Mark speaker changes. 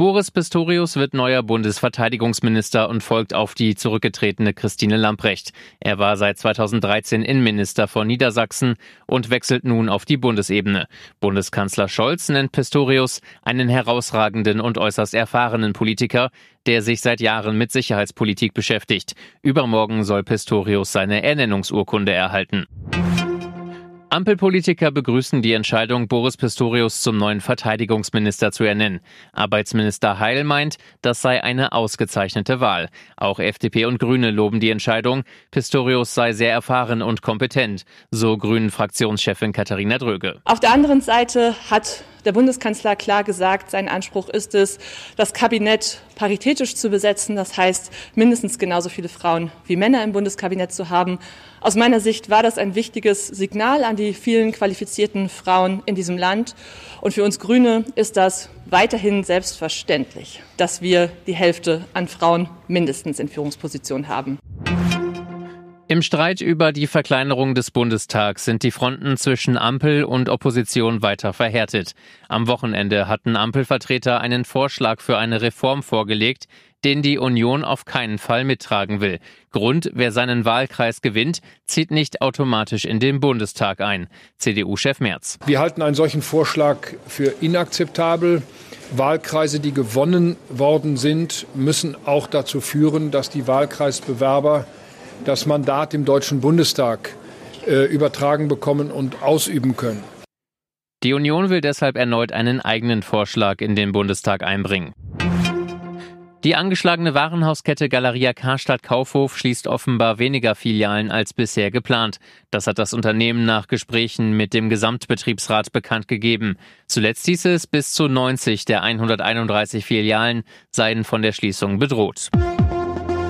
Speaker 1: Boris Pistorius wird neuer Bundesverteidigungsminister und folgt auf die zurückgetretene Christine Lamprecht. Er war seit 2013 Innenminister von Niedersachsen und wechselt nun auf die Bundesebene. Bundeskanzler Scholz nennt Pistorius einen herausragenden und äußerst erfahrenen Politiker, der sich seit Jahren mit Sicherheitspolitik beschäftigt. Übermorgen soll Pistorius seine Ernennungsurkunde erhalten. Ampelpolitiker begrüßen die Entscheidung, Boris Pistorius zum neuen Verteidigungsminister zu ernennen. Arbeitsminister Heil meint, das sei eine ausgezeichnete Wahl. Auch FDP und Grüne loben die Entscheidung. Pistorius sei sehr erfahren und kompetent, so Grünen Fraktionschefin Katharina Dröge.
Speaker 2: Auf der anderen Seite hat der Bundeskanzler klar gesagt, sein Anspruch ist es, das Kabinett paritätisch zu besetzen. Das heißt, mindestens genauso viele Frauen wie Männer im Bundeskabinett zu haben. Aus meiner Sicht war das ein wichtiges Signal an die vielen qualifizierten Frauen in diesem Land. Und für uns Grüne ist das weiterhin selbstverständlich, dass wir die Hälfte an Frauen mindestens in Führungspositionen haben.
Speaker 1: Im Streit über die Verkleinerung des Bundestags sind die Fronten zwischen Ampel und Opposition weiter verhärtet. Am Wochenende hatten Ampelvertreter einen Vorschlag für eine Reform vorgelegt, den die Union auf keinen Fall mittragen will. Grund, wer seinen Wahlkreis gewinnt, zieht nicht automatisch in den Bundestag ein. CDU-Chef Merz.
Speaker 3: Wir halten einen solchen Vorschlag für inakzeptabel. Wahlkreise, die gewonnen worden sind, müssen auch dazu führen, dass die Wahlkreisbewerber das Mandat im Deutschen Bundestag äh, übertragen bekommen und ausüben können.
Speaker 1: Die Union will deshalb erneut einen eigenen Vorschlag in den Bundestag einbringen. Die angeschlagene Warenhauskette Galeria Karstadt Kaufhof schließt offenbar weniger Filialen als bisher geplant. Das hat das Unternehmen nach Gesprächen mit dem Gesamtbetriebsrat bekannt gegeben. Zuletzt hieß es, bis zu 90 der 131 Filialen seien von der Schließung bedroht.